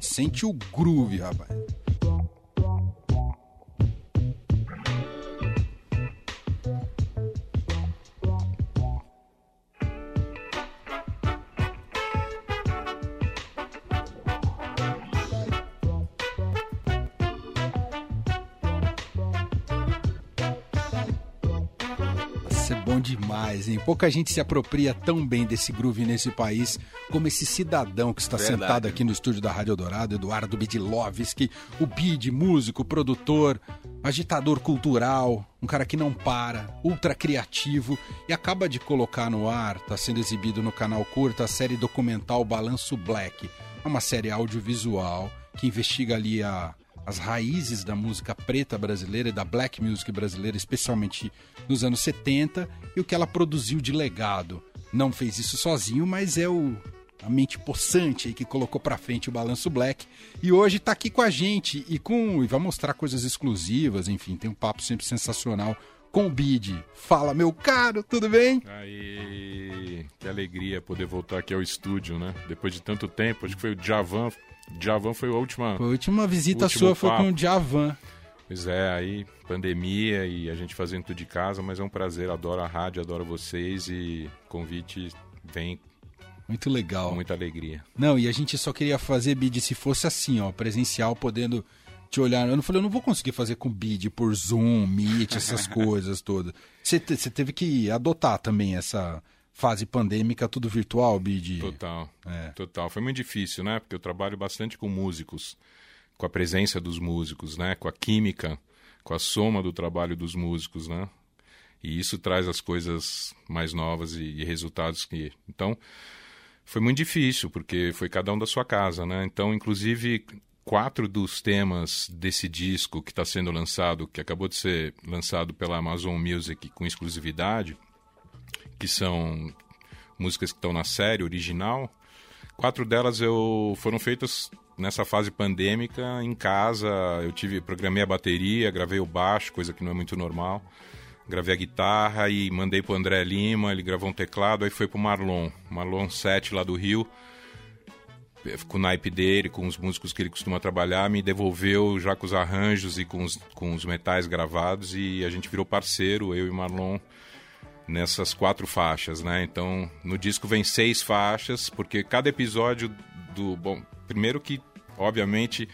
Sente o groove, rapaz. Demais, hein? Pouca gente se apropria tão bem desse groove nesse país como esse cidadão que está Verdade. sentado aqui no estúdio da Rádio Dourado, Eduardo Bidlovski, o Bid, músico, produtor, agitador cultural, um cara que não para, ultra criativo e acaba de colocar no ar, está sendo exibido no canal Curta, a série documental Balanço Black. É uma série audiovisual que investiga ali a as raízes da música preta brasileira e da black music brasileira, especialmente nos anos 70, e o que ela produziu de legado. Não fez isso sozinho, mas é o a mente possante aí que colocou pra frente o Balanço Black e hoje tá aqui com a gente e com e vai mostrar coisas exclusivas, enfim, tem um papo sempre sensacional com o Bid. Fala, meu caro, tudo bem? Aí, que alegria poder voltar aqui ao estúdio, né? Depois de tanto tempo, acho que foi o Javan. Javan foi a última. A última visita sua foi papo. com o Javan. Pois é, aí pandemia e a gente fazendo tudo de casa, mas é um prazer, adoro a rádio, adoro vocês e convite vem Muito legal. com muita alegria. Não, e a gente só queria fazer bid se fosse assim, ó, presencial, podendo te olhar. Eu não falei, eu não vou conseguir fazer com bid por Zoom, Meet, essas coisas todas. Você teve que adotar também essa fase pandêmica, tudo virtual, bid? Total. É. Total. Foi muito difícil, né? Porque eu trabalho bastante com músicos, com a presença dos músicos, né? Com a química, com a soma do trabalho dos músicos, né? E isso traz as coisas mais novas e, e resultados que. Então, foi muito difícil, porque foi cada um da sua casa, né? Então, inclusive, quatro dos temas desse disco que está sendo lançado, que acabou de ser lançado pela Amazon Music com exclusividade, que são músicas que estão na série original. Quatro delas eu foram feitas nessa fase pandêmica em casa. Eu tive programei a bateria, gravei o baixo, coisa que não é muito normal. Gravei a guitarra e mandei pro André Lima, ele gravou um teclado, aí foi pro Marlon, Marlon 7 lá do Rio. Com o naipe dele, com os músicos que ele costuma trabalhar, me devolveu já com os arranjos e com os, com os metais gravados e a gente virou parceiro, eu e Marlon, nessas quatro faixas, né? Então, no disco vem seis faixas, porque cada episódio do. Bom, primeiro que, obviamente,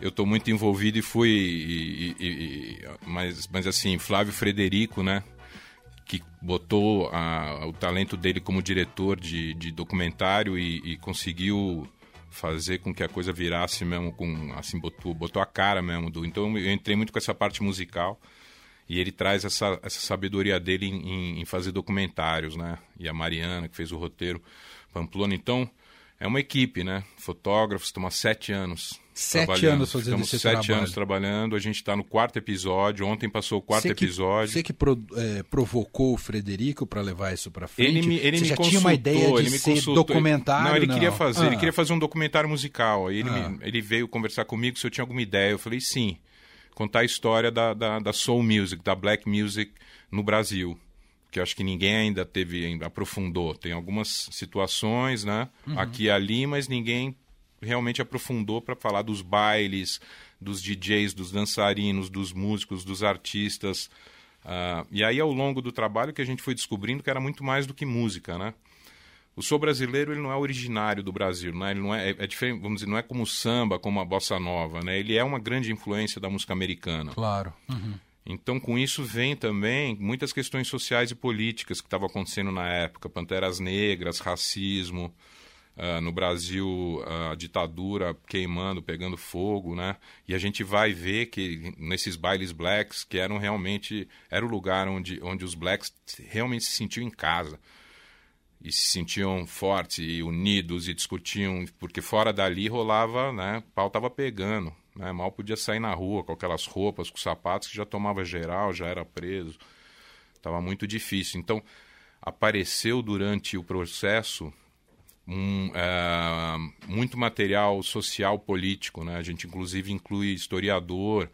eu estou muito envolvido e fui. e- e- e- mas, mas assim, Flávio Frederico, né? Que botou a- o talento dele como diretor de, de documentário e, conseguiu fazer com que a coisa virasse mesmo com assim botou botou a cara mesmo do então eu entrei muito com essa parte musical e ele traz essa, essa sabedoria dele em, em- fazer documentários, né? E a Mariana, que fez o roteiro, Pamplona. Então, é uma equipe, né? Fotógrafos, há sete anos Sete anos fazendo Estamos esse sete trabalho. anos trabalhando. A gente está no quarto episódio. Ontem passou o quarto Você que- episódio. Você que pro- é, provocou o Frederico para levar isso para frente? Ele me, ele você me já tinha uma ideia de ele ser consultou. documentário? Não, ele queria fazer, ele Ah. queria fazer um documentário musical. Aí ele, Ah. me- ele veio conversar comigo se eu tinha alguma ideia. Eu falei sim, contar a história da, da, da soul music, da black music no Brasil, que acho que ninguém ainda teve, ainda aprofundou. Tem algumas situações, né, Uhum. aqui e ali, mas ninguém realmente aprofundou para falar dos bailes, dos DJs, dos dançarinos, dos músicos, dos artistas. Ah, e aí, ao longo do trabalho, que a gente foi descobrindo que era muito mais do que música, né? O sou brasileiro ele não é originário do Brasil, né? Ele não é, é, é diferente, vamos dizer, não é como o samba, como a bossa nova, né? Ele é uma grande influência da música americana. Claro. Então, com isso vem também muitas questões sociais e políticas que estavam acontecendo na época, panteras negras, racismo, ah, no Brasil a ditadura queimando, pegando fogo, né? E a gente vai ver que nesses bailes blacks, que eram realmente era o lugar onde, onde os blacks realmente se sentiam em casa e se sentiam fortes e unidos e discutiam, porque fora dali rolava, né, pau tava pegando, né, mal podia sair na rua com aquelas roupas, com sapatos que já tomava geral, já era preso, tava muito difícil. Então, apareceu durante o processo um, é, muito material social político, né, a gente inclusive inclui historiador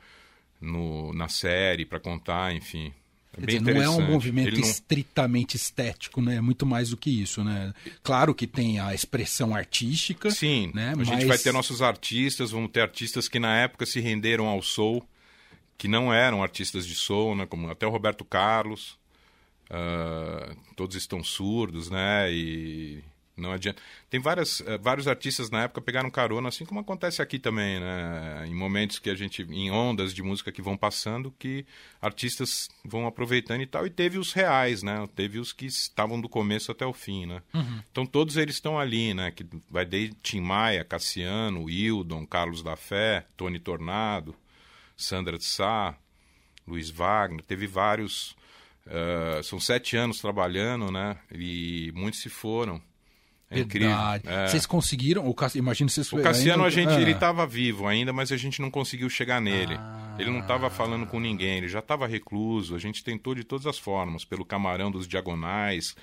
no, na série para contar, enfim, Quer dizer, não é um movimento não... estritamente estético, né? É muito mais do que isso, né? Claro que tem a expressão artística. Sim, né? a Mas... gente vai ter nossos artistas, vamos ter artistas que na época se renderam ao soul, que não eram artistas de soul, né? Como até o Roberto Carlos. Uh, todos estão surdos, né? E não adianta. Tem várias, uh, vários artistas na época pegaram carona, assim como acontece aqui também, né? Em momentos que a gente, em ondas de música que vão passando, que artistas vão aproveitando e tal. E teve os reais, né? Teve os que estavam do começo até o fim, né? Uhum. Então todos eles estão ali, né? Que vai desde Tim Maia, Cassiano, Hildon, Carlos da Fé, Tony Tornado, Sandra de Sá, Luiz Wagner. Teve vários Uh, são sete anos trabalhando, né? E muitos se foram. É incrível. É. Vocês conseguiram? O Cass... Imagino vocês O Cassiano, ainda... a gente, ah. ele estava vivo ainda, mas a gente não conseguiu chegar nele. Ah. Ele não estava falando com ninguém, ele já estava recluso. A gente tentou de todas as formas, pelo Camarão dos Diagonais,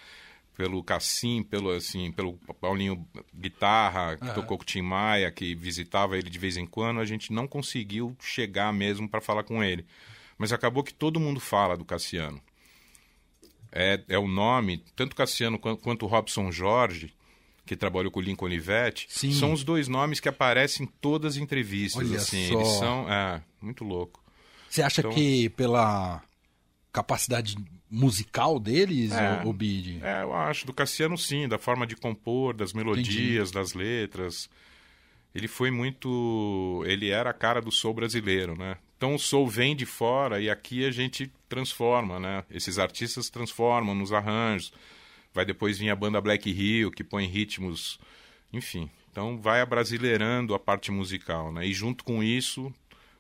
pelo Cassim, pelo assim, pelo Paulinho Guitarra, que tocou com o Tim Maia, que visitava ele de vez em quando. A gente não conseguiu chegar mesmo para falar com ele. Mas acabou que todo mundo fala do Cassiano é, é o nome, tanto Cassiano quanto, quanto Robson Jorge, que trabalhou com o Lincoln Olivetti, Sim. são os dois nomes que aparecem em todas as entrevistas. Olha assim, só. eles são. É, muito louco. Você acha então, que pela capacidade musical deles, é, o, o Bid? É, eu acho. Do Cassiano, sim, da forma de compor, das melodias, Entendi. das letras. Ele foi muito. Ele era a cara do soul brasileiro, né? Então o soul vem de fora e aqui a gente transforma, né? Esses artistas transformam nos arranjos. Vai depois vir a banda Black Hill, que põe ritmos, enfim. Então vai abrasileirando a parte musical, né? E junto com isso,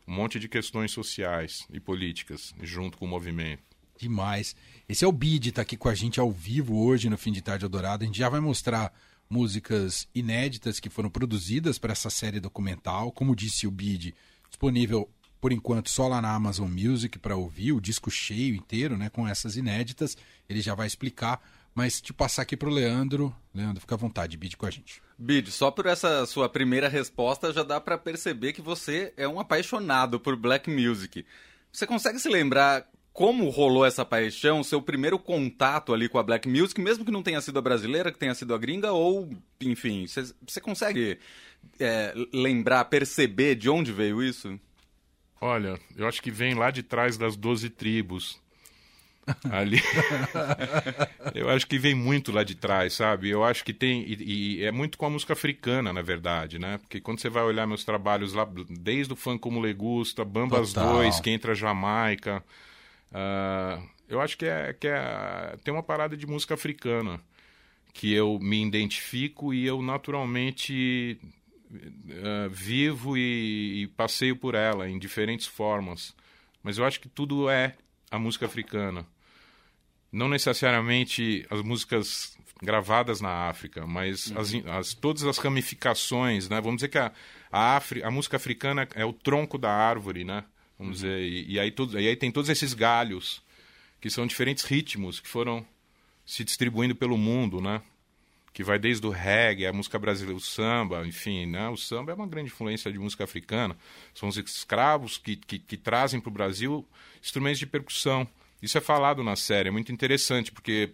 um monte de questões sociais e políticas, junto com o movimento. Demais. Esse é o Bid, tá aqui com a gente ao vivo hoje no Fim de Tarde Adorado. A gente já vai mostrar músicas inéditas que foram produzidas para essa série documental. Como disse o Bid, disponível por enquanto só lá na Amazon Music para ouvir o disco cheio inteiro, né, com essas inéditas. Ele já vai explicar, mas te passar aqui para o Leandro. Leandro, fica à vontade, bide com a gente. Bid, só por essa sua primeira resposta já dá para perceber que você é um apaixonado por black music. Você consegue se lembrar como rolou essa paixão, seu primeiro contato ali com a black music, mesmo que não tenha sido a brasileira, que tenha sido a gringa, ou, enfim, você consegue é, lembrar, perceber de onde veio isso? Olha, eu acho que vem lá de trás das doze tribos. Ali. eu acho que vem muito lá de trás, sabe? Eu acho que tem. E, e, é muito com a música africana, na verdade, né? Porque quando você vai olhar meus trabalhos lá, desde o funk como Legusta, Bambas Total. 2, que entra Jamaica. Uh, eu acho que, é, que é, tem uma parada de música africana que eu me identifico e eu naturalmente uh, vivo e, e passeio por ela em diferentes formas. Mas eu acho que tudo é a música africana. Não necessariamente as músicas gravadas na África, mas uhum. as, as, todas as ramificações, né? Vamos dizer que a, a, Afri, a música africana é o tronco da árvore, né? Vamos uhum. dizer, e, e, aí todo, e aí tem todos esses galhos que são diferentes ritmos que foram se distribuindo pelo mundo, né? que vai desde o reggae, a música brasileira, o samba, enfim, né? O samba é uma grande influência de música africana. São os escravos que, que, que trazem para o Brasil instrumentos de percussão. Isso é falado na série, é muito interessante, porque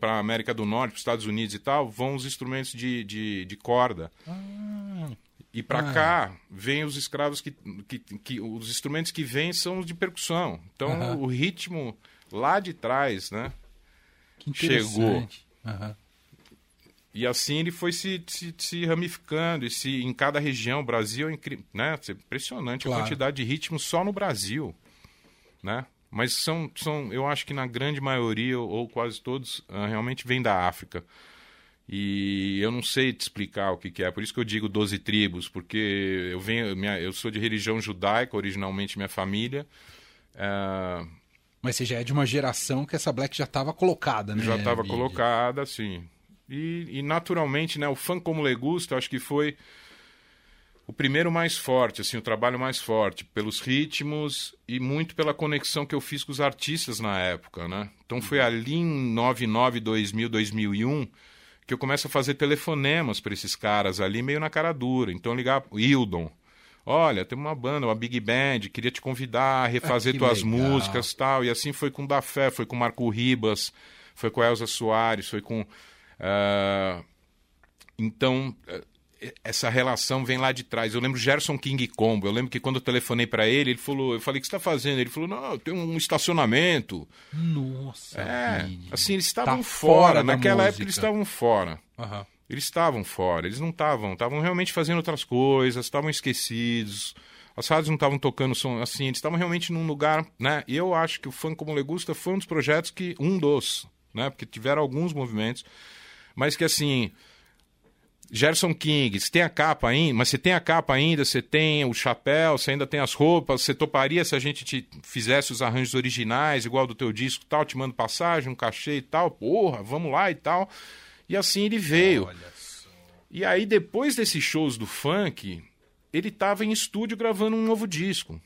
para a América do Norte, para os Estados Unidos e tal, vão os instrumentos de, de, de corda. Ah. E para ah. cá, vêm os escravos que, que, que. Os instrumentos que vêm são os de percussão. Então, uh -huh. o ritmo lá de trás, né? chegou. Uhum. E assim ele foi se, se, se, ramificando, e se em cada região, o Brasil é né? É impressionante claro. a quantidade de ritmos só no Brasil, né? Mas são, são, eu acho que na grande maioria, ou quase todos, uh, realmente vêm da África. E eu não sei te explicar o que, que, é, por isso que eu digo 12 tribos, porque eu venho, minha, eu sou de religião judaica, originalmente minha família. Uh, Mas você já é de uma geração que essa black já estava colocada, né? Já estava colocada, sim. E, e, naturalmente, né, o fã como Legusta, acho que foi o primeiro mais forte, assim, o trabalho mais forte, pelos ritmos e muito pela conexão que eu fiz com os artistas na época, né? Então foi ali em 99, 2000, 2001 que eu começo a fazer telefonemas para esses caras ali meio na cara dura. Então ligar Hildon, olha, tem uma banda, uma big band, queria te convidar a refazer Ah, tuas legal. músicas tal. E assim foi com o Da Fé, foi com o Marco Ribas, foi com a Elza Soares, foi com. ah, então, eh, essa relação vem lá de trás. Eu lembro Gerson King Combo. Eu lembro que quando eu telefonei para ele, ele falou: Eu falei, o que você está fazendo? Ele falou: Não, tenho um estacionamento. Nossa. É, assim, eles estavam Tá fora. fora Naquela época música. eles estavam fora. Aham. Eles estavam fora, eles não estavam, estavam realmente fazendo outras coisas, estavam esquecidos. As rádios não estavam tocando som assim, eles estavam realmente num lugar, né? E eu acho que o Fã como Legusta foi um dos projetos que um dos, né? Porque tiveram alguns movimentos, mas que assim, Gerson King, você tem a capa ainda, mas você tem a capa ainda, você tem o chapéu, você ainda tem as roupas, você toparia se a gente te fizesse os arranjos originais, igual do teu disco tal, te mando passagem, um cachê e tal, porra, vamos lá e tal. E assim ele veio. E aí, depois desses shows do funk, ele tava em estúdio gravando um novo disco.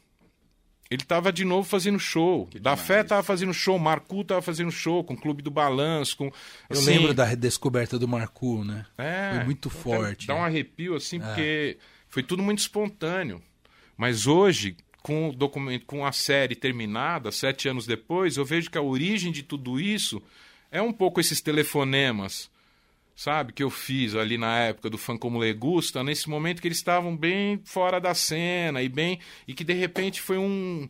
Ele tava de novo fazendo show. Da Fé tava fazendo show, Marcu tava fazendo show com o Clube do Balanço, com Eu assim, lembro da redescoberta do Marcu, né? é, Foi muito forte. Dá um né? arrepio assim, porque foi tudo muito espontâneo. Mas hoje, com o documento, com a série terminada, sete anos depois, eu vejo que a origem de tudo isso é um pouco esses telefonemas, sabe, que eu fiz ali na época do fã como Legusta, nesse momento que eles estavam bem fora da cena e bem e que de repente foi um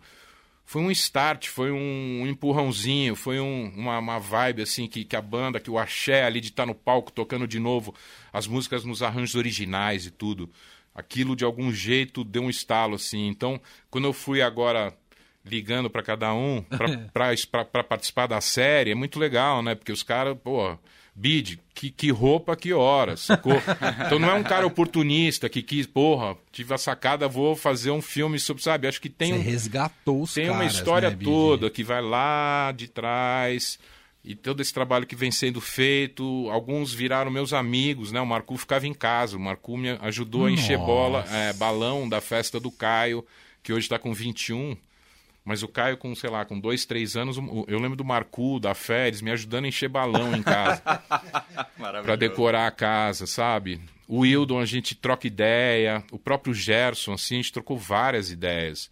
foi um start, foi um empurrãozinho, foi um- uma, uma vibe assim que, que a banda, que o axé ali de estar no palco tocando de novo as músicas nos arranjos originais e tudo. Aquilo de algum jeito deu um estalo assim. Então, quando eu fui agora ligando para cada um para participar da série, é muito legal, né? Porque os caras, pô, bid, que, que roupa, que horas, sacou? Então não é um cara oportunista que quis, porra, tive a sacada, vou fazer um filme sobre, sabe? Acho que tem Você um, resgatou os tem caras, uma história né, toda que vai lá de trás e todo esse trabalho que vem sendo feito, alguns viraram meus amigos, né? O Marcu ficava em casa, o Marcu me ajudou a encher Nossa. bola, é, balão da festa do Caio, que hoje está com 21. Mas o Caio, com, sei lá, com dois, três anos, eu lembro do Marcu, da Férias, me ajudando a encher balão em casa para decorar a casa, sabe? O Wildon, a gente troca ideia. O próprio Gerson, assim, a gente trocou várias ideias.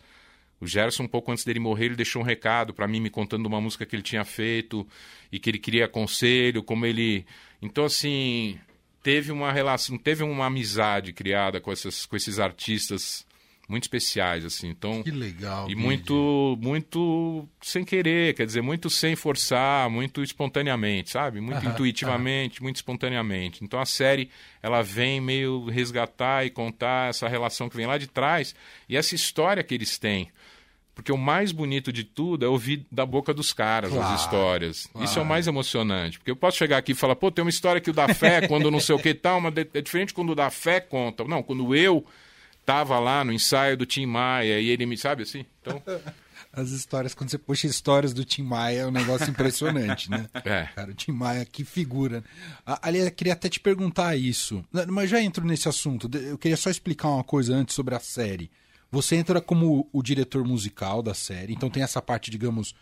O Gerson, um pouco antes dele morrer, ele deixou um recado para mim, me contando uma música que ele tinha feito e que ele queria conselho, como ele. Então, assim, teve uma relação, teve uma amizade criada com, essas, com esses artistas muito especiais, assim. Então, Que legal. e muito, muito sem querer, quer dizer, muito sem forçar, muito espontaneamente, sabe? Muito Aham, intuitivamente, muito espontaneamente. Então a série, ela vem meio resgatar e contar essa relação que vem lá de trás e essa história que eles têm. Porque o mais bonito de tudo é ouvir da boca dos caras Claro, as histórias. Isso é claro. o mais emocionante. Porque eu posso chegar aqui e falar, pô, tem uma história que o da fé, quando não sei o que e tal, mas é diferente quando o da fé conta. Não, quando eu tava lá no ensaio do Tim Maia e ele me, sabe assim? Então, As histórias, quando você puxa histórias do Tim Maia, é um negócio impressionante, né? É. Cara, o Tim Maia, que figura. Aliás, eu queria até te perguntar isso, mas já entro nesse assunto. Eu queria só explicar uma coisa antes sobre a série. Você entra como o diretor musical da série, então tem essa parte, digamos,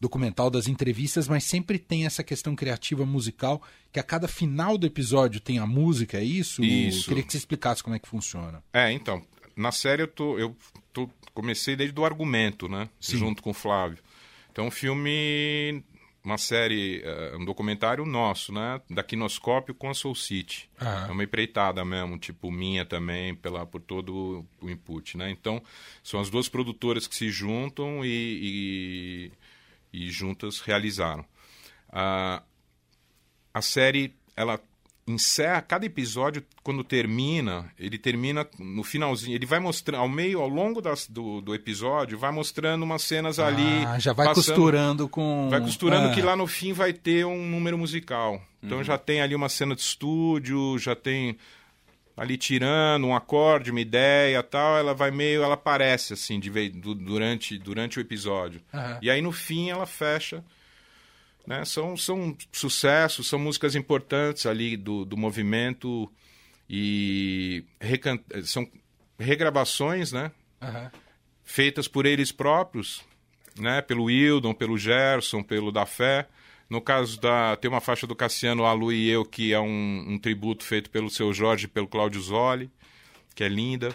documental das entrevistas, mas sempre tem essa questão criativa musical, que a cada final do episódio tem a música, é isso? Isso. Eu queria que você explicasse como é que funciona. É, então, na série eu tô, eu tô, comecei desde o argumento, né? Sim. Junto com o Flávio. Então, um filme, uma série, eh, um documentário nosso, né? Da Quinoscópio com a Soul City. Aham. É uma empreitada mesmo, tipo minha também, pela, por todo o input, né? Então, são as duas produtoras que se juntam e, e, e juntas realizaram. Ah, a série ela encerra cada episódio quando termina ele termina no finalzinho ele vai mostrando ao meio ao longo das, do, do episódio vai mostrando umas cenas ali Ah, já vai passando- costurando com. vai costurando Ah, que lá no fim vai ter um número musical então já tem ali uma cena de estúdio já tem ali tirando um acorde uma ideia tal ela vai meio ela aparece assim de vez, durante durante o episódio Aham. e aí no fim ela fecha né? São, são sucessos, são músicas importantes ali do, do movimento e recan- são regravações, né? aham. Feitas por eles próprios, né? Pelo Wildon, pelo Gerson, pelo Da Fé. No caso da tem uma faixa do Cassiano A Lu e eu que é um, um tributo feito pelo seu Jorge, e pelo Cláudio Zoli, que é linda.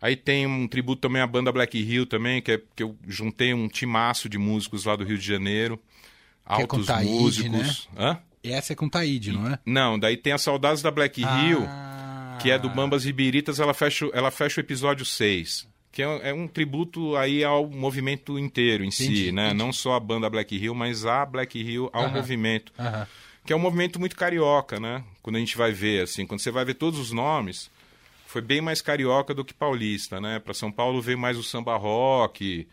Aí tem um tributo também à banda Black Hill também, que, é, que eu juntei um timaço de músicos lá do Rio de Janeiro. Que é Altos Taíde, músicos. Hã? Essa é com Taíde, não é? Não, daí tem as Saudades da Black Hill, Ah. que é do Bambas Ribiritas, ela fecha, ela fecha o episódio 6. Que é, um- é um tributo aí ao movimento inteiro em Entendi, si, né? entendi. Não só a banda Black Hill, mas a Black Hill ao Aham. movimento. Aham. Que é um movimento muito carioca, né? Quando a gente vai ver, assim, quando você vai ver todos os nomes, foi bem mais carioca do que paulista, né? Para São Paulo veio mais o samba rock,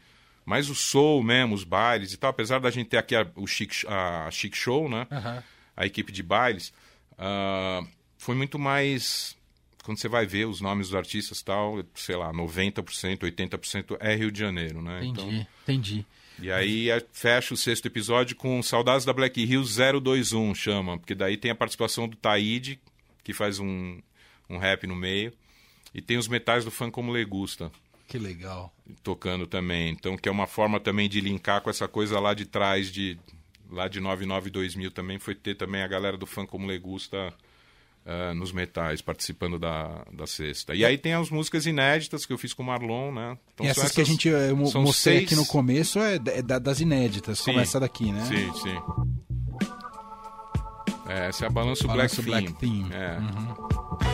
mais o soul mesmo, os bailes e tal. Apesar da gente ter aqui a, o chic, a Chic Show, né? Aham. a equipe de bailes, ah, foi muito mais. Quando você vai ver os nomes dos artistas e tal, sei lá, 90%, 80% é Rio de Janeiro, né? Entendi, entendi. e aí é- fecha o sexto episódio com Saudades da Black Hill 021, chama, porque daí tem a participação do Taíde, que faz um, um rap no meio, e tem os metais do fã como Legusta Que legal. tocando também. Então, que é uma forma também de linkar com essa coisa lá de trás, de lá de 99 2000 também, foi ter também a galera do fã como Legusta ah, nos metais, participando da, da sexta. E aí tem as músicas inéditas que eu fiz com o Marlon, né? Então, e são essas, que a gente eu são mostrei seis- aqui no começo é, é da- das inéditas, Sim. como essa daqui, né? Sim, sim. É, essa é a Balanço, Balanço Black, Black Theme. Theme. É. Uhum.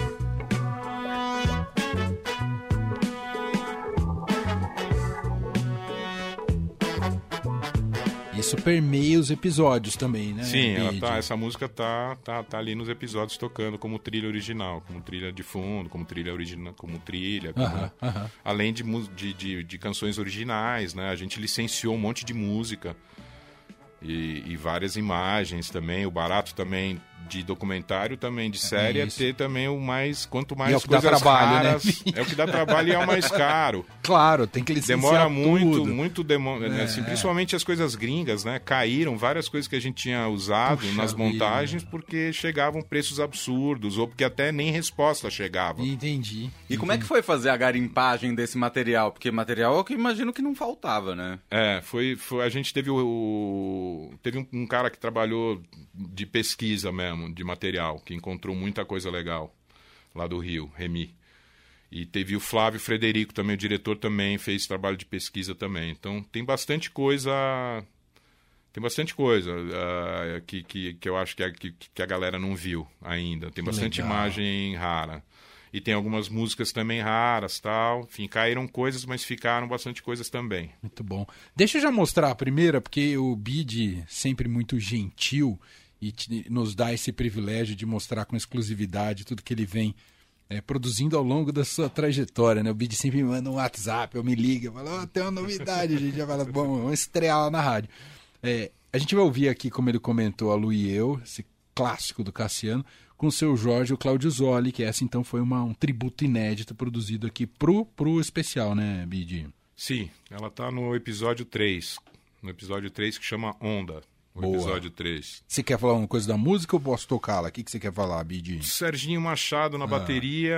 Isso permeia os episódios também, né? Sim, tá, essa música tá, tá, tá ali nos episódios tocando como trilha original, como trilha de fundo, como trilha original, como trilha, como- Aham, aham. além de, de, de, de canções originais, né? A gente licenciou um monte de música e, e várias imagens também. O barato também de documentário, também de série, é ter também o mais quanto mais E é o que dá coisas trabalho, né? raras, é o que dá trabalho e é o mais caro. Claro, tem que licenciar Demora muito, tudo. muito demo... É, assim, principalmente as coisas gringas, né? Caíram várias coisas que a gente tinha usado Puxa nas vida. montagens porque chegavam preços absurdos ou porque até nem resposta chegava. Entendi. E como é que foi fazer a garimpagem desse material? Porque material é o que imagino que não faltava, né? É, foi, foi a gente teve o, o- teve um, um cara que trabalhou de pesquisa mesmo, de material, que encontrou muita coisa legal lá do Rio, Remi. E teve o Flávio Frederico também, o diretor também fez trabalho de pesquisa também. Então tem bastante coisa tem bastante coisa ah, que, que, que eu acho que a, que, que a galera não viu ainda. Tem bastante legal. imagem rara. E tem algumas músicas também raras, tal. Enfim, caíram coisas, mas ficaram bastante coisas também. Muito bom. Deixa eu já mostrar a primeira, porque o Bid, sempre muito gentil, e te- nos dá esse privilégio de mostrar com exclusividade tudo que ele vem é, produzindo ao longo da sua trajetória. Né? O Bid sempre me manda um WhatsApp, eu me liga, fala, "Ó, tem uma novidade, a gente já fala, bom, vamos estrear lá na rádio. É, a gente vai ouvir aqui, como ele comentou, a Lu e eu, esse clássico do Cassiano, com o seu Jorge o Claudio Zoli, que essa então foi uma- um tributo inédito produzido aqui pro, pro especial, né, Bid? Sim, ela tá no episódio 3. No episódio 3 que chama Onda. O Boa. episódio 3. Você quer falar uma coisa da música ou posso tocá-la? O que, que você quer falar, Bid? Serginho Machado na Ah. bateria,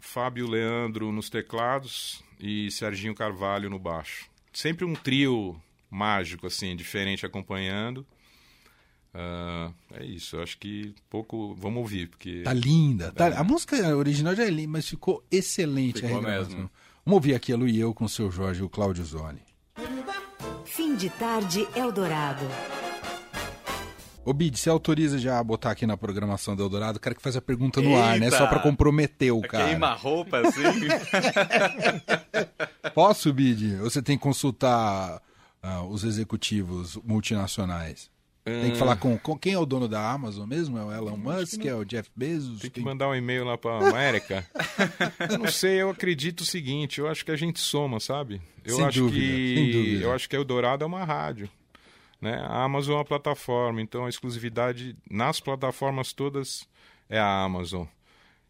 Fábio Leandro nos teclados e Serginho Carvalho no baixo. Sempre um trio mágico, assim, diferente acompanhando. Ah, é isso, eu acho que pouco. Vamos ouvir, porque. Tá linda. Tá... A música original já é linda, mas ficou excelente Ficou mesmo. Vamos ouvir aqui a Lu e eu com o seu Jorge e o Cláudio Zoli. Fim de tarde Eldorado. Ô, Bid, você autoriza já a botar aqui na programação do Eldorado? O cara que faz a pergunta no ar, né? Eita! Só pra comprometer o cara. Queima a roupa assim. Posso, Bid? Ou você tem que consultar ah, os executivos multinacionais? Tem que falar com, com quem é o dono da Amazon mesmo? É o Elon Musk? É o Jeff Bezos? Tem que Quem- mandar um e-mail lá pra América. eu não sei, eu acredito o seguinte, eu acho que a gente soma, sabe? Eu Sem acho dúvida, que sem dúvida. eu acho que a Eldorado é uma rádio, né? A Amazon é uma plataforma, então a exclusividade nas plataformas todas é a Amazon.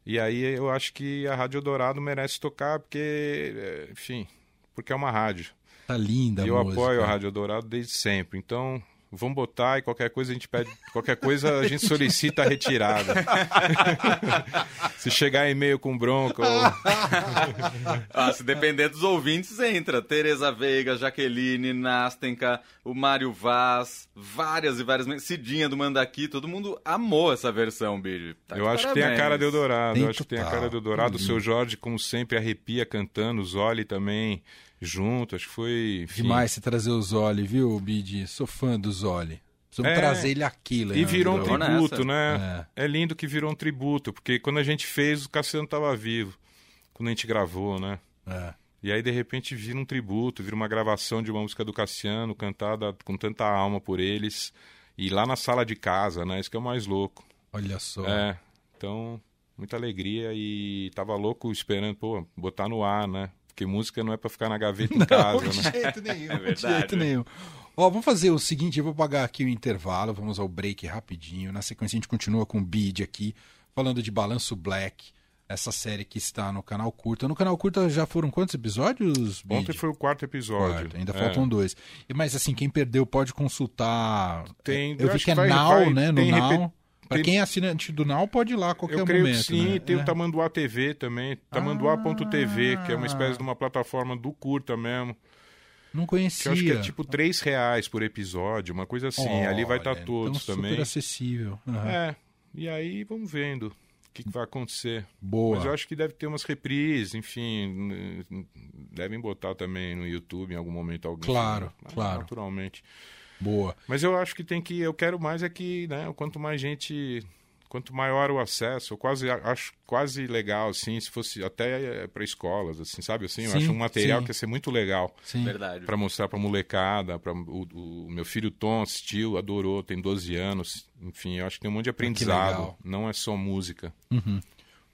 E aí eu acho que a Rádio Eldorado merece tocar porque, é, enfim, porque é uma rádio. Tá linda E eu música. apoio a Rádio Eldorado desde sempre. Então, vamos botar e qualquer coisa a gente pede, qualquer coisa a gente solicita a retirada. se chegar e-mail com bronca, ou... ah, se depender dos ouvintes, entra. Tereza Veiga, Jaqueline, Nastenka, o Mário Vaz, várias e várias. Cidinha do Mandaqui, todo mundo amou essa versão, Bid. Tá eu acho que tem a cara de Eldorado, eu acho que tem a cara de Eldorado. O seu Jorge, como sempre, arrepia cantando, o Zoli também junto, acho que foi. Enfim. Demais você trazer o Zoli, viu, Bid? Sou fã do Zoli. Precisamos é, trazer ele aqui, Leandro. E virou um tributo, né? É. é. lindo que virou um tributo, porque quando a gente fez, o Cassiano estava vivo. Quando a gente gravou, né? É. E aí, de repente, vira um tributo, vira uma gravação de uma música do Cassiano, cantada com tanta alma por eles. E lá na sala de casa, né? Isso que é o mais louco. Olha só. É. Então, muita alegria e tava louco esperando, pô, botar no ar, né? Porque música não é para ficar na gaveta em casa, de né? Jeito nenhum, é verdade, de jeito nenhum. Ó, vamos fazer o seguinte, eu vou pagar aqui o intervalo, vamos ao break rapidinho. Na sequência a gente continua com o Bid aqui, falando de Balanço Black, essa série que está no canal Curta. No canal Curta já foram quantos episódios, Bid? Ontem foi o quarto episódio. Quarto, ainda é. faltam dois. Mas assim, quem perdeu pode consultar. Tem, eu, eu vi que, é Now, vai, né? No Now. Para quem é assinante do Now, pode ir lá a qualquer eu creio momento. Que sim, né? tem é. o Tamanduá TV também. Tamanduá.tv, ah. que é uma espécie de uma plataforma do curta mesmo. Não conhecia. Que eu acho que é tipo 3 reais por episódio, uma coisa assim. Olha, Ali vai estar tá todos então também. Super acessível. Uhum. É. E aí vamos vendo o que, que, vai acontecer. Boa. Mas eu acho que deve ter umas reprises, enfim. Devem botar também no YouTube em algum momento alguém. Claro, claro. Naturalmente. Boa. Mas eu acho que tem que. Eu quero mais é que, né, quanto mais gente. Quanto maior o acesso, eu quase acho quase legal, assim, se fosse até para escolas, assim, sabe? Assim, eu sim, acho um material sim. que ia ser muito legal. Sim. Verdade. Para mostrar para molecada, para o, o, meu filho Tom assistiu, adorou, tem 12 anos. Enfim, eu acho que tem um monte de ah, aprendizado. Não é só música. Uhum.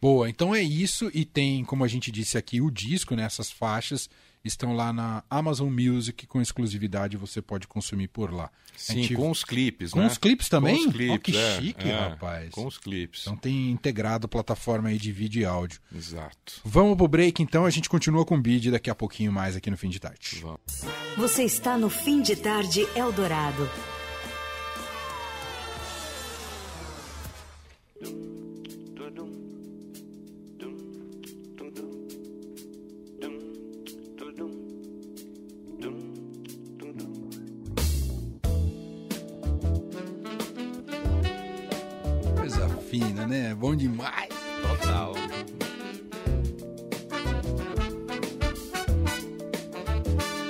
Boa, então é isso. E tem, como a gente disse aqui, o disco, né? Essas faixas estão lá na Amazon Music com exclusividade, você pode consumir por lá. Sim, gente... com os clipes, com né? os clipes também? Com os clipes, oh, que é, chique, é, rapaz. Com os clipes. Então tem integrado a plataforma aí de vídeo e áudio. Exato. Vamos pro break então, a gente continua com o bid daqui a pouquinho mais aqui no Fim de Tarde. Vamos. Você está no Fim de Tarde Eldorado. Né? Bom demais. Total.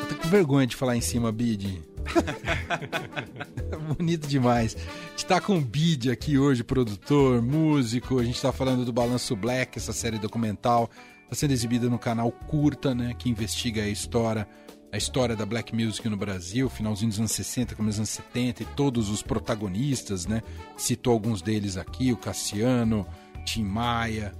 Tô com vergonha de falar em cima, Bid. Bonito demais. A gente tá com o Bid aqui hoje, produtor, músico. A gente tá falando do Balanço Black, essa série documental. Tá sendo exibida no canal Curta, né? Que investiga a história a história da black music no Brasil, finalzinho dos anos 60, começo dos anos 70, e todos os protagonistas, né? Citou alguns deles aqui, o Cassiano, Tim Maia,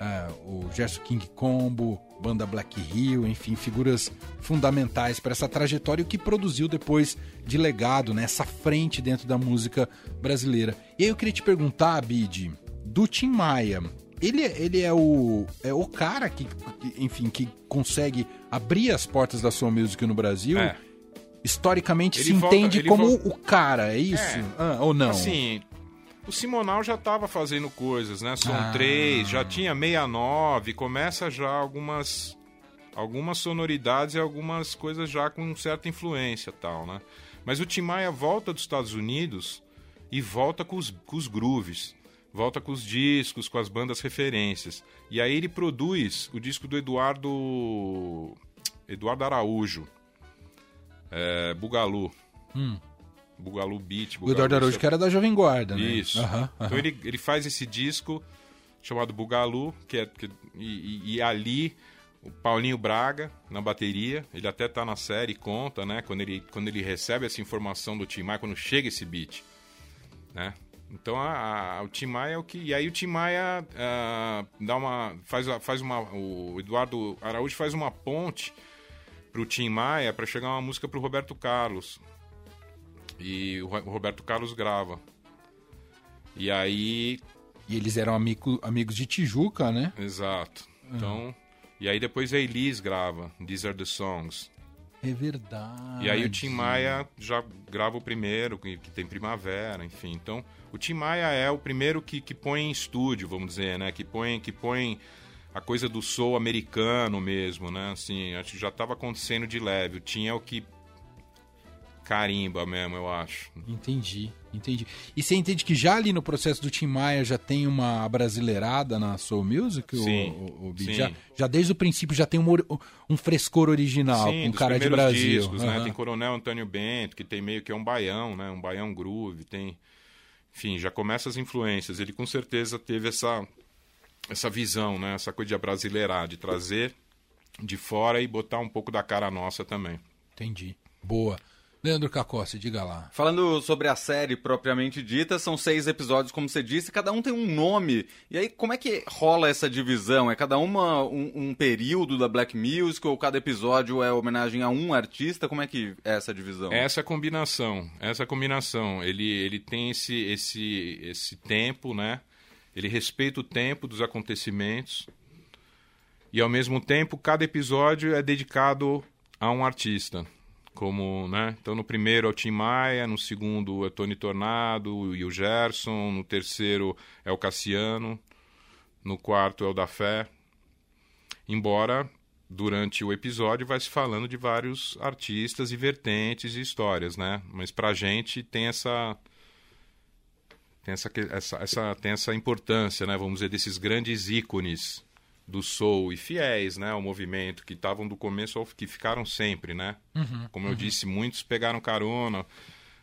uh, o Gerson King Combo, banda Black Hill, enfim, figuras fundamentais para essa trajetória e o que produziu depois de legado, né? Essa frente dentro da música brasileira. E aí eu queria te perguntar, Bid, do Tim Maia, ele, ele é o é o cara que, enfim, que consegue abrir as portas da sua music no Brasil. É. Historicamente ele se volta, entende como volta... o cara, é isso? É. Ah, ou não? Assim, o Simonal já estava fazendo coisas, né? Som ah. 3, já tinha 69, começa já algumas algumas sonoridades e algumas coisas já com certa influência tal, né? Mas o Tim Maia volta dos Estados Unidos e volta com os, com os grooves volta com os discos, com as bandas referências. E aí ele produz o disco do Eduardo. Eduardo Araújo. É, Bugalu. Hum. Bugalu Beat. Bugalu, o Eduardo Araújo, que era da Jovem Guarda, né? Isso. Uhum, uhum. Então ele, ele faz esse disco chamado Bugalu, que é. Que, e, e, ali o Paulinho Braga na bateria, ele até tá na série conta, né? Quando ele, quando ele recebe essa informação do Tim Maia, quando chega esse beat, né? Então a, a, o Tim Maia é o que. E aí o Tim Maia uh, dá uma. Faz, faz uma. O Eduardo Araújo faz uma ponte pro Tim Maia para chegar uma música pro Roberto Carlos. E o, o Roberto Carlos grava. E aí. E eles eram amigo, amigos de Tijuca, né? Exato. Então. Uhum. E aí depois a Elis grava These Are the Songs. É verdade. E aí o Tim Maia já grava o primeiro, que, tem Primavera, enfim. Então, o Tim Maia é o primeiro que, que põe em estúdio, vamos dizer, né? Que põe, que põe a coisa do soul americano mesmo, né? Assim, acho que já estava acontecendo de leve. O Tim é o que carimba mesmo, eu acho. Entendi, entendi. E você entende que já ali no processo do Tim Maia já tem uma brasileirada na Soul Music? Sim, o, o, o sim. Já, já desde o princípio já tem um, um frescor original Sim, com dos cara de Brasil. discos, né? Aham. Tem Coronel Antônio Bento, que tem meio que é um baião, né? Um baião groove, tem... Enfim, já começa as influências. Ele com certeza teve essa, essa visão, né? Essa coisa de abrasileirar, de trazer de fora e botar um pouco da cara nossa também. Entendi. Boa. Leandro Cacossi, diga lá. Falando sobre a série propriamente dita, são seis episódios, como você disse, cada um tem um nome. E aí, como é que rola essa divisão? É cada uma um, um período da Black Music ou cada episódio é homenagem a um artista? Como é que é essa divisão? Essa combinação, essa combinação, ele, ele tem esse, esse, esse tempo, né? Ele respeita o tempo dos acontecimentos e ao mesmo tempo cada episódio é dedicado a um artista, como, né? Então no primeiro é o Tim Maia, no segundo é Tony Tornado e o Gerson, no terceiro é o Cassiano, no quarto é o da Fé. Embora durante o episódio vai se falando de vários artistas e vertentes e histórias, né? Mas pra gente tem essa tem essa, essa, essa tem essa importância, né? Vamos dizer desses grandes ícones do soul e fiéis, né, ao movimento que estavam do começo ao que ficaram sempre, né? Como eu disse, muitos pegaram carona,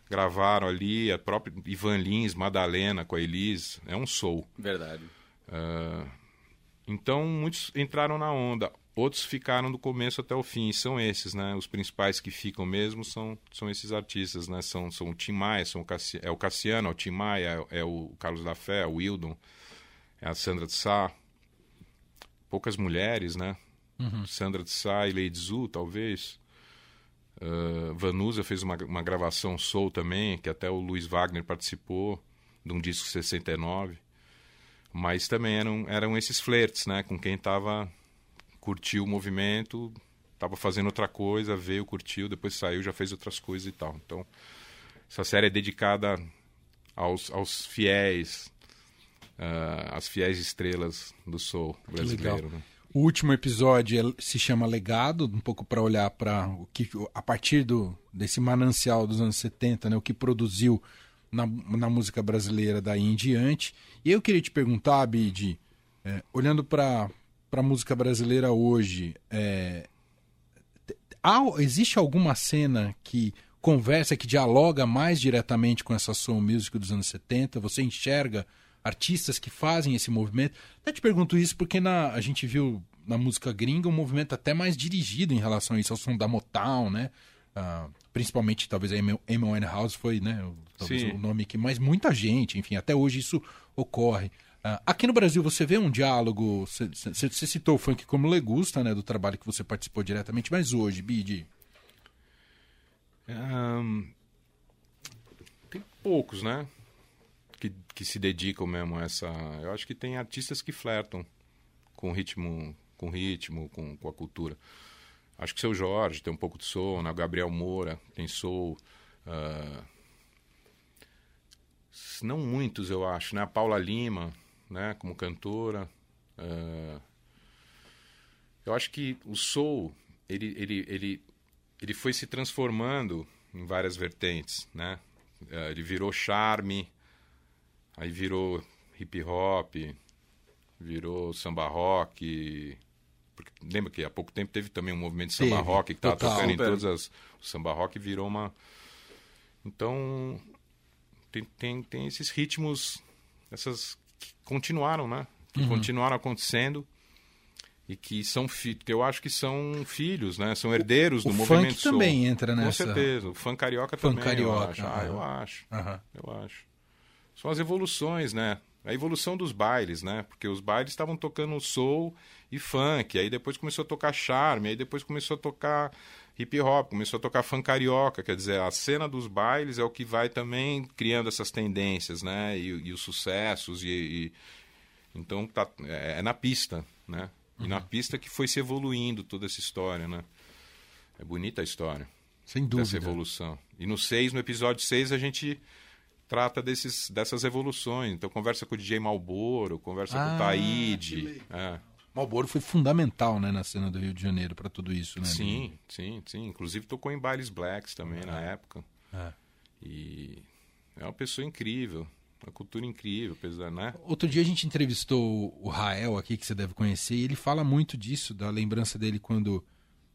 gravaram ali a própria Ivan Lins, Madalena com a Elis, é um soul. Verdade. Ah, então muitos entraram na onda, outros ficaram do começo até o fim. e São esses, né? Os principais que ficam mesmo são, são esses artistas, né? São, são o Tim Maia, são o Cassi- é o Cassiano, é o Tim Maia, é, é o Carlos da Fé, é o Wildon, é a Sandra de Sá. Poucas mulheres, né? Sandra de Sá e Lady Zu, talvez. Ah, Vanusa fez uma, uma gravação soul também, que até o Luiz Wagner participou, de um disco 69 mas também eram, eram esses flertes, né? Com quem tava curtiu o movimento, tava fazendo outra coisa, veio, curtiu, depois saiu, já fez outras coisas e tal. Então, essa série é dedicada aos, aos fiéis, ah, às fiéis estrelas do soul brasileiro. Né? O último episódio é- se chama Legado, um pouco para olhar para o que a partir do desse manancial dos anos 70, né, o que produziu na, na música brasileira daí em diante. E eu queria te perguntar, Bid, é, olhando para a música brasileira hoje, é, há, existe alguma cena que conversa, que dialoga mais diretamente com essa soul music dos anos 70? Você enxerga artistas que fazem esse movimento? Até te pergunto isso porque na, a gente viu na música gringa um movimento até mais dirigido em relação a isso, ao som da Motown, né? Ah, principalmente, talvez a Amy Winehouse foi né, o- talvez Sim. o nome que mais muita gente, enfim, até hoje isso ocorre. Ah, aqui no Brasil você vê um diálogo, você citou o funk como legusta, né, do trabalho que você participou diretamente, mas hoje, Bid, Ahn, tem poucos, né? Que, que se dedicam mesmo a essa. Eu acho que tem artistas que flertam com ritmo, com ritmo, com, com a cultura. Acho que o seu Jorge tem um pouco de soul, né? Gabriel Moura tem soul. ah, não muitos, eu acho, né? A Paula Lima, né? Como cantora. ah, eu acho que o soul, ele, ele, ele, ele foi se transformando em várias vertentes, né? Eh, Ele virou charme, aí virou hip hop, virou samba rock. Porque lembra que há pouco tempo teve também um movimento de samba Teve, rock que estava tocando em todas as. O samba rock virou uma. Então. Tem, tem, tem esses ritmos, essas que continuaram, né? Que Uhum. continuaram acontecendo e que são que eu acho que são filhos, né? São herdeiros o do funk movimento soul. também entra Com nessa- certeza, o funk carioca Funk também, carioca, eu acho. Ah, aham. eu acho. Aham. Eu acho. São as evoluções, né? A evolução dos bailes, né? Porque os bailes estavam tocando soul e funk, aí depois começou a tocar charme, aí depois começou a tocar hip hop, começou a tocar funk carioca, quer dizer, a cena dos bailes é o que vai também criando essas tendências, né? E, e os sucessos e, e- então tá é, é na pista, né? E na pista que foi se evoluindo toda essa história, né? É bonita a história Sem dúvida. evolução. E no 6, no episódio 6, a gente trata desses, dessas evoluções. Então conversa com o DJ Malboro, conversa com Ah, o que Taíde. É. Malboro foi fundamental, né, na cena do Rio de Janeiro para tudo isso, né? Sim, sim, sim. Inclusive tocou em bailes blacks também na época. É. E é uma pessoa incrível, uma cultura incrível, apesar, né? Outro dia a gente entrevistou o Rael aqui, que você deve conhecer, e ele fala muito disso, da lembrança dele quando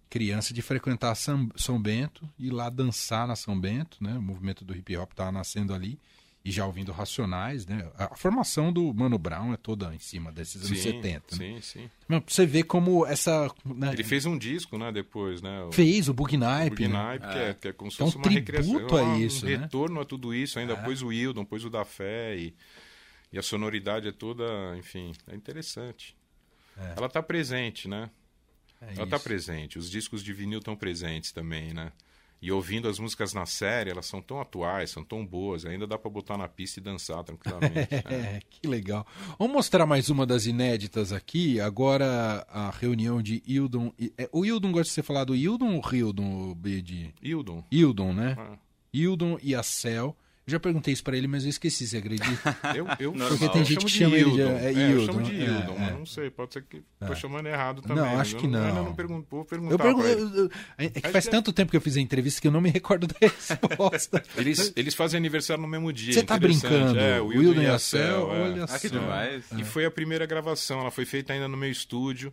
criança, de frequentar São, São Bento e ir lá dançar na São Bento, né? O movimento do hip hop estava nascendo ali, e já ouvindo Racionais, né? A, formação do Mano Brown é toda em cima desses anos 70. né? Sim, sim. Mas pra você vê como essa... né, Ele fez um disco, né, depois, né? O... fez o Bug O Nipe, né? Nipe, que, é, que é como se É um fosse uma recriação. tributo a um isso, né? retorno a tudo isso. Ainda É. pôs o Wildon, pôs o da Fé e, e a sonoridade é toda, enfim, é interessante. É. Ela está presente, né? É Ela está presente. Os discos de vinil estão presentes também, né? E ouvindo as músicas na série, elas são tão atuais, são tão boas, ainda dá para botar na pista e dançar tranquilamente. né? É, que legal. Vamos mostrar mais uma das inéditas aqui. Agora a reunião de Hildon. e- é, O Hildon gosta de ser falado Hildon ou Hildon, Bid? Hildon. Hildon, né? Ah, Hildon e a Cel. Eu já perguntei isso pra ele, mas eu esqueci, você acredita? Eu, eu. Porque tem eu gente que chama de ele de- Hildon. é, É, eu Hildon, chamo de é, Hildon, é. mas não sei, pode ser que tô chamando errado Não, também. acho mas que eu não. ainda não pergunto, vou perguntar Eu pergun- pra ele. eu- eu- é que faz que- tanto tempo que eu fiz a entrevista que eu não me recordo da resposta. Eles, eles fazem aniversário no mesmo dia. Você tá interessante. brincando? É, o Hildon e a Cel, é. olha Ah, que só. demais. E foi a primeira gravação, ela foi feita ainda no meu estúdio,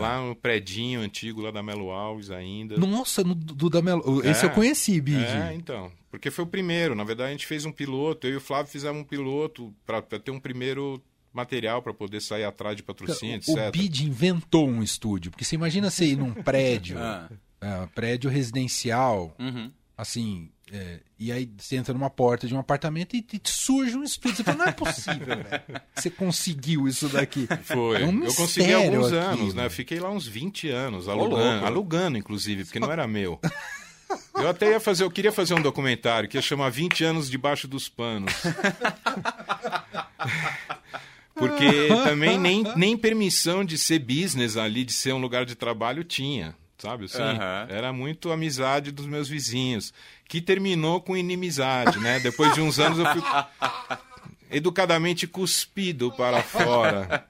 lá no predinho antigo, lá da Melo Alves ainda. Nossa, no, do da Melo. Esse É. eu conheci, Bid. É, então. Porque foi o primeiro. Na verdade, a gente fez um piloto. Eu e o Flávio fizemos um piloto para ter um primeiro material para poder sair atrás de patrocínio, etc. O Bid inventou um estúdio, porque você imagina você ir num prédio, Ah. é, prédio residencial, Uhum. assim, é, e aí você entra numa porta de um apartamento e, e surge um estúdio. Você fala, não é possível, velho. Você conseguiu isso daqui. Foi. É um eu consegui alguns aquilo. anos, né? Eu fiquei lá uns 20 anos alugando, alugando inclusive, porque não era meu. Eu até ia fazer, eu queria fazer um documentário que ia chamar 20 anos debaixo dos panos. Porque também nem, nem permissão de ser business ali, de ser um lugar de trabalho tinha, sabe? Assim, Aham. Era muito amizade dos meus vizinhos, que terminou com inimizade, né? Depois de uns anos eu fui educadamente cuspido para fora.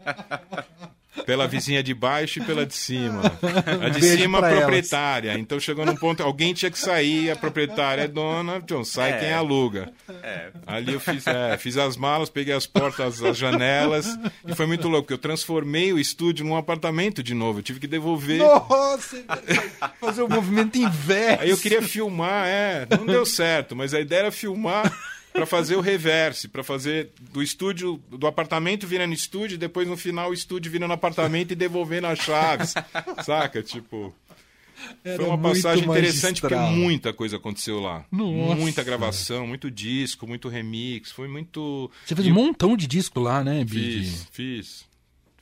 Pela vizinha de baixo e pela de cima. A de Beijo cima, elas. proprietária. Então chegou num ponto, alguém tinha que sair, a proprietária é dona, então sai É. quem aluga. É. Ali eu fiz, é, fiz as malas, peguei as portas, as janelas, e foi muito louco, porque eu transformei o estúdio num apartamento de novo. Eu tive que devolver. Nossa, fazer o movimento inverso. Aí eu queria filmar, é, não deu certo, mas a ideia era filmar para fazer o reverse, para fazer do estúdio, do apartamento virando estúdio, e depois no final o estúdio virando apartamento e devolvendo as chaves, saca? Tipo, Era foi uma passagem interessante porque magistral. muita coisa aconteceu lá. Nossa. Muita gravação, muito disco, muito remix, foi muito Você fez E um montão de disco lá, né, Bid? Fiz, fiz.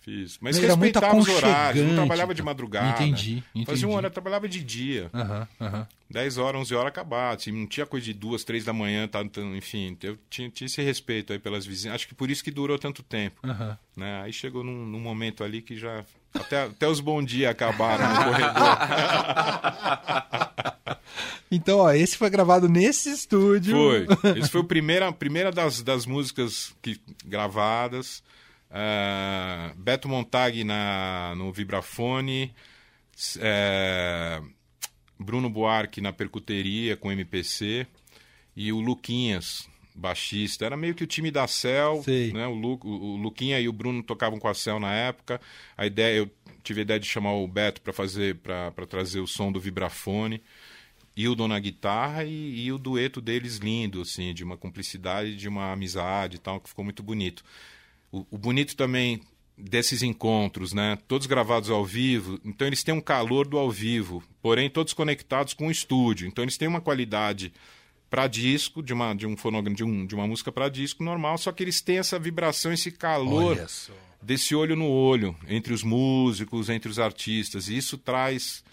Fiz. Mas Era muito respeitava os horários, não trabalhava de madrugada. Entendi, entendi. Fazia um hora, trabalhava de dia. Aham, aham. 10 horas, 11 horas acabava. Assim, não tinha coisa de duas, três da manhã, tá, então, enfim. Eu tinha, tinha esse respeito aí pelas vizinhas. Acho que por isso que durou tanto tempo. aham. Né? Aí chegou num, num momento ali que já. Até, até os bom dia acabaram no corredor. Então, ó, esse foi gravado nesse estúdio. Foi. Esse foi a primeira, primeira das, das músicas que, gravadas. Ah, Beto Montag na, no vibrafone. é, Bruno Buarque na percuteria com MPC. E o Luquinhas, baixista. Era meio que o time da Cell. Sei. Né? O, Lu, o, o Luquinha e o Bruno tocavam com a Cell na época. A ideia, eu tive a ideia de chamar o Beto para fazer para trazer o som do vibrafone. Hildon na guitarra e, e o dueto deles lindo, assim, de uma cumplicidade, de uma amizade e tal, que ficou muito bonito. O, o bonito também desses encontros, né? Todos gravados ao vivo, então eles têm um calor do ao vivo, porém todos conectados com o estúdio. Então eles têm uma qualidade para disco, de uma de um fonograma, de, um, de uma música para disco normal, só que eles têm essa vibração, esse calor desse olho no olho entre os músicos, entre os artistas. E isso traz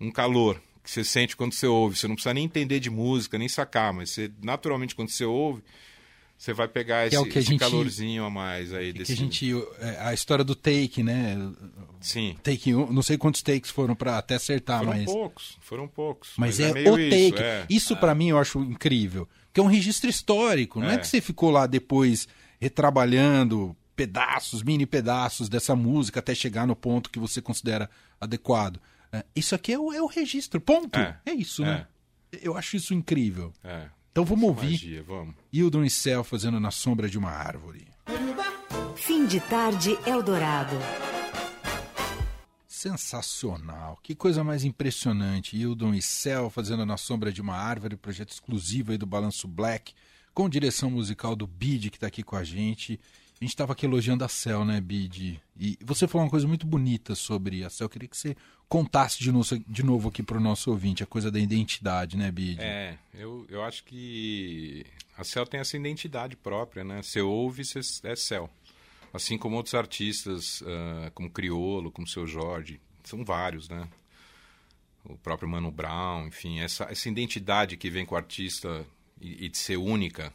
um calor que você sente quando você ouve. Você não precisa nem entender de música, nem sacar, mas você, naturalmente, quando você ouve, você vai pegar esse, é o que a esse gente- calorzinho a mais aí Que desse. a gente. é, A história do take, né? Sim. Take um, não sei quantos takes foram pra até acertar, Foram mas. poucos, foram poucos. Mas, é, meio o isso, take. é. Isso, pra mim eu acho incrível. Porque é um registro histórico. Não é. É. que você ficou lá depois retrabalhando pedaços, mini pedaços dessa música até chegar no ponto que você considera adequado. É, isso aqui é o, é o registro. Ponto. É, É. isso, né? Eu acho isso incrível. É. Então vamos ouvir Magia, vamos. Hildon e Cell fazendo na sombra de uma árvore. Fim de tarde Eldorado. Sensacional. Que coisa mais impressionante. Hildon e Cell fazendo na sombra de uma árvore, projeto exclusivo aí do Balanço Black, com direção musical do Bid, que está aqui com a gente. A gente estava aqui elogiando a Cell, né, Bid? E você falou uma coisa muito bonita sobre a Cell. Eu queria que você contasse de novo, de novo aqui para o nosso ouvinte, a coisa da identidade, né, Bid? É, eu, eu acho que a Cell tem essa identidade própria, né? Você ouve, você é Cell. Assim como outros artistas, ah, como Criolo, como Seu Jorge, são vários, né? O próprio Mano Brown, enfim, essa, essa identidade que vem com o artista e, e de ser única,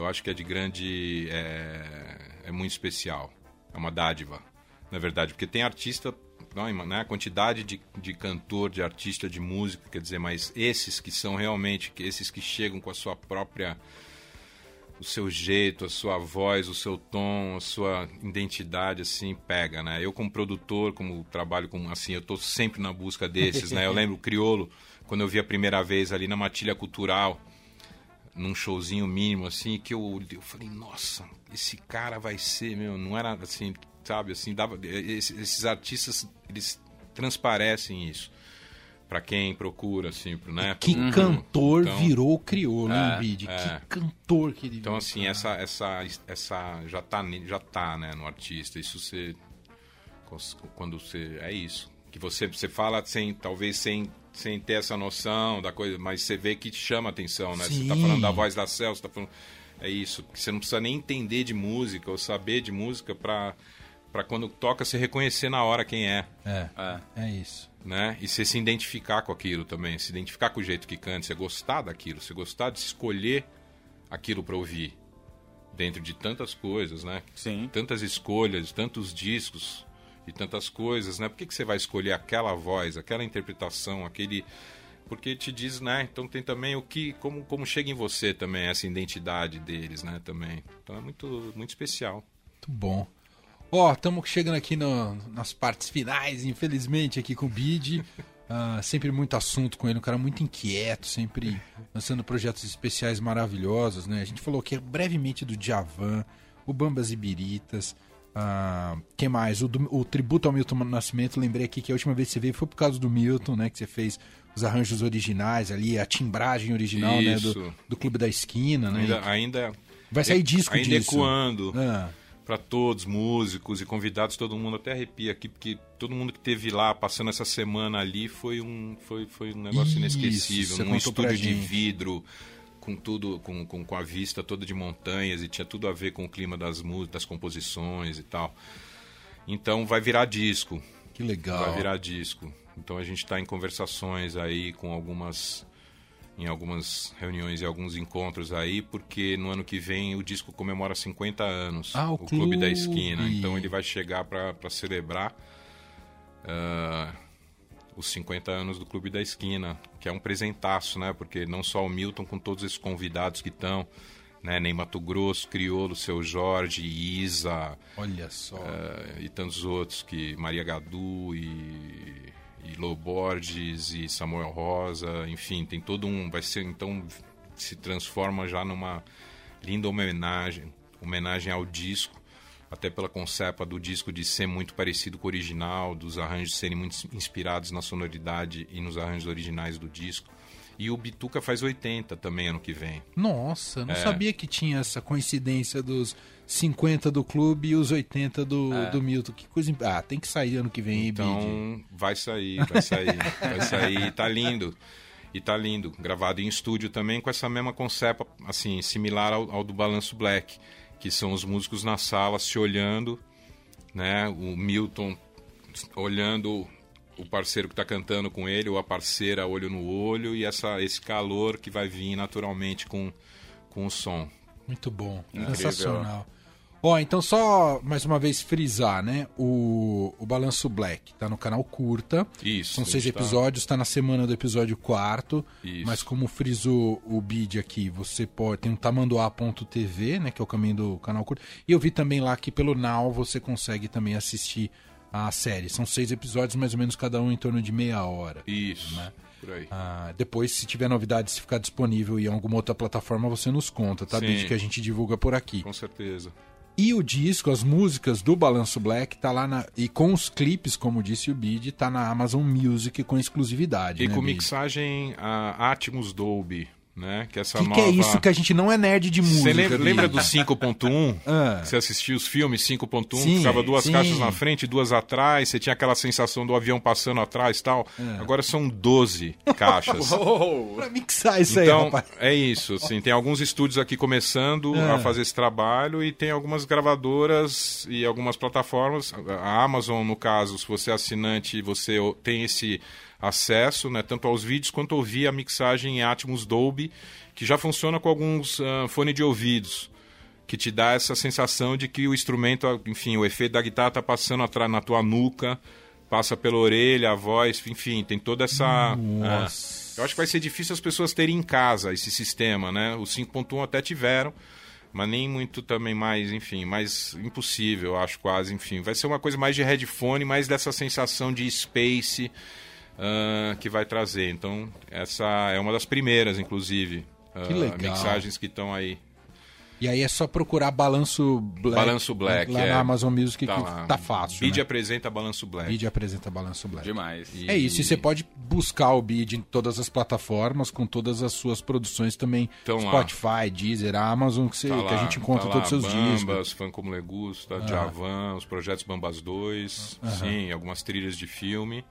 eu acho que é de grande. É, é muito especial. É uma dádiva, na verdade, porque tem artista, não, né, a quantidade de, de cantor, de artista, de música, quer dizer, mas esses que são realmente, esses que chegam com a sua própria. o seu jeito, a sua voz, o seu tom, a sua identidade, assim, pega, né? Eu como produtor, como trabalho com, assim, eu tô sempre na busca desses, né? Eu lembro o Criolo, quando eu vi a primeira vez ali na Matilha Cultural, num showzinho mínimo, assim, que eu, eu falei, nossa, esse cara vai ser, meu, não era assim, sabe, assim, dava, esses, esses artistas, eles transparecem isso. Pra quem procura, assim, pro, né? Que cantor Então- virou o crioulo, hein, É, Bid? é. Que cantor que ele Então, assim, cara. essa, essa, essa já tá, já tá, né, no artista. Isso você, quando você, é isso. Que você, você fala sem, talvez sem, sem ter essa noção da coisa, mas você vê que te chama a atenção, né? Você tá Sim. falando da voz da Cel, você tá falando, é isso. Você não precisa nem entender de música ou saber de música pra, pra quando toca você reconhecer na hora quem é, É, É. é isso. né? E você se identificar com aquilo também, se identificar com o jeito que canta, você gostar daquilo, você gostar de escolher aquilo pra ouvir. Dentro de tantas coisas, né? Sim. Tantas escolhas, tantos discos e tantas coisas, né? Por que, que você vai escolher aquela voz, aquela interpretação, aquele. Porque te diz, né? Então tem também o que. Como, como chega em você também, essa identidade deles, né? Também. Então é muito, muito especial. Muito bom. Ó, estamos chegando aqui no- nas partes finais, infelizmente, aqui com o Bid. Ah, sempre muito assunto com ele, um cara muito inquieto, sempre lançando projetos especiais maravilhosos, né? A gente falou aqui brevemente do Djavan, o Bambas e Biritas, ah, quem mais? O, o tributo ao Milton Nascimento, lembrei aqui que a última vez que você veio foi por causa do Milton, né? Que você fez os arranjos originais ali, a timbragem original, né? Do, do Clube da Esquina, né? Ainda, ainda, Vai sair disco ainda disso. ecoando. Ah, para todos, músicos e convidados, todo mundo até arrepia aqui, porque todo mundo que teve lá passando essa semana ali foi um, foi, foi um negócio Isso, inesquecível. Num pra estúdio de vidro, com tudo, com, com, com a vista toda de montanhas, e tinha tudo a ver com o clima das músicas, das composições e tal. Então vai virar disco. que legal. Vai virar disco. Então a gente está em conversações aí com algumas em algumas reuniões e alguns encontros aí, porque no ano que vem o disco comemora 50 anos, Ah, o Clube da. Esquina. Então ele vai chegar para celebrar ah, os 50 anos do Clube da Esquina, que é um presentaço, né? Porque não só o Milton, com todos esses convidados que estão, né? Ney Mato Grosso, Criolo, Seu Jorge, Isa, Olha só. eh, e tantos outros que Maria Gadu e, e Lô Borges e Samuel Rosa, enfim, tem todo um vai ser então se transforma já numa linda homenagem, homenagem ao disco, até pela concepa do disco de ser muito parecido com o original, dos arranjos serem muito inspirados na sonoridade e nos arranjos originais do disco. E o Bituca faz 80 também ano que vem. Nossa, não É. sabia que tinha essa coincidência dos 50 do clube e os 80 do, do Milton. Que coisa. Ah, tem que sair ano que vem, Bid? Então, vai sair, vai sair, vai sair. E tá lindo. E tá lindo. Gravado em estúdio também com essa mesma concepa, assim, similar ao, ao do Balanço Black, que são os músicos na sala se olhando, né? O Milton olhando o parceiro que tá cantando com ele, ou a parceira olho no olho, e essa, esse calor que vai vir naturalmente com, com o som. Muito bom. Incrível. Sensacional. Ó, então só mais uma vez frisar, né? O, o Balanço Black tá no canal Curta. Isso. São seis episódios, tá... tá na semana do episódio quarto. Isso. Mas como frisou o bid aqui, você pode. Tem um tamanduá.tv, né? Que é o caminho do canal Curta. E eu vi também lá que pelo Now você consegue também assistir a série. São seis episódios, mais ou menos cada um em torno de meia hora. Isso. Né? Por aí. Ah, depois, se tiver novidade, se ficar disponível em alguma outra plataforma, você nos conta, tá? Sim. Desde que a gente divulga por aqui. Com certeza. E o disco, as músicas do Balanço Black, tá lá na. E com os clipes, como disse o Bid, tá na Amazon Music com exclusividade. E né, com mixagem a Atmos Dolby né? Que essa que nova... que é isso que a gente não é nerd de música? Você lembra, lembra do 5.1? ah. Você assistia os filmes 5.1, ficava duas sim. caixas na frente, duas atrás, você tinha aquela sensação do avião passando atrás e tal. Ah. Agora são 12 caixas. pra mixar isso então, aí, rapaz. É isso, assim, tem alguns estúdios aqui começando ah. a fazer esse trabalho e tem algumas gravadoras e algumas plataformas. A Amazon, no caso, se você é assinante, você tem esse acesso, né, tanto aos vídeos quanto ouvir a mixagem em Atmos Dolby, que já funciona com alguns uh, fones de ouvidos, que te dá essa sensação de que o instrumento, enfim, o efeito da guitarra está passando atrás na tua nuca, passa pela orelha, a voz, enfim, tem toda essa. Uh, eu acho que vai ser difícil as pessoas terem em casa esse sistema, né? O 5.1 até tiveram, mas nem muito também mais, enfim, mais impossível, acho quase, enfim. Vai ser uma coisa mais de headphone, mais dessa sensação de space uh, que vai trazer. Então, essa é uma das primeiras, inclusive, uh, que mixagens que estão aí. E aí é só procurar Balanço Black. Balanço Black, lá é. na Amazon Music tá que lá. tá fácil. Bid né? apresenta Balanço Black. Bid apresenta Balanço Black. Demais. E... É isso, e você pode buscar o Bid em todas as plataformas, com todas as suas produções também. Tão Spotify, lá. Deezer, Amazon, que, você, tá que a gente encontra tá todos os seus Bambas, discos. Fã Como Legusta, ah. Javan, os projetos Bambas 2, ah. sim, algumas trilhas de filme.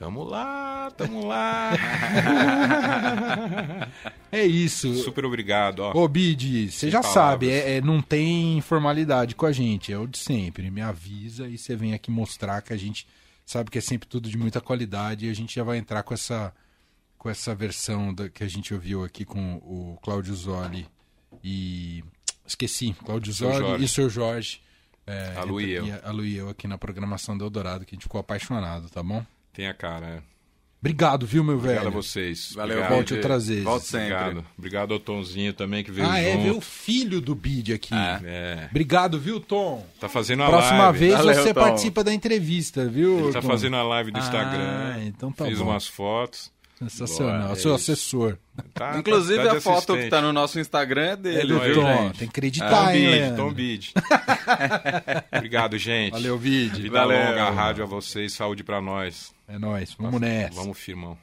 Tamo lá, tamo lá. é isso. Super obrigado. Ó. Ô, Bid, você já palavras. sabe, é, é, não tem informalidade com a gente, é o de sempre. Me avisa e você vem aqui mostrar que a gente sabe que é sempre tudo de muita qualidade e a gente já vai entrar com essa, com essa versão da, que a gente ouviu aqui com o Cláudio Zoli e. Esqueci, Cláudio Zoli e o Sr. Jorge. É, a Lu e eu. A Lu e eu aqui na programação do Eldorado, que a gente ficou apaixonado, tá bom? Tem a cara, é. Obrigado, viu, meu velho? Obrigado a vocês. Valeu, Obrigado. volte outras vezes. Volte sempre. Obrigado. Obrigado ao Tomzinho também que veio ah, junto. Ah, é, veio o filho do Bid aqui. É. é. Obrigado, viu, Tom? Tá fazendo a Próxima live. vez Valeu, você Tom. participa da entrevista, viu? Ele tá Tom? fazendo a live do Instagram. Ah, então tá Fez bom. umas fotos. Sensacional. Boa, é Seu assessor. Tá, Inclusive tá, tá a foto assistente. que tá no nosso Instagram é dele. É Tom. Tem que acreditar, ah, hein, Tom Bid. Obrigado, gente. Valeu, Bid. Vida Valeu. longa, a rádio a vocês, saúde pra nós. É nóis. Vamos nessa. Vamos, firmão.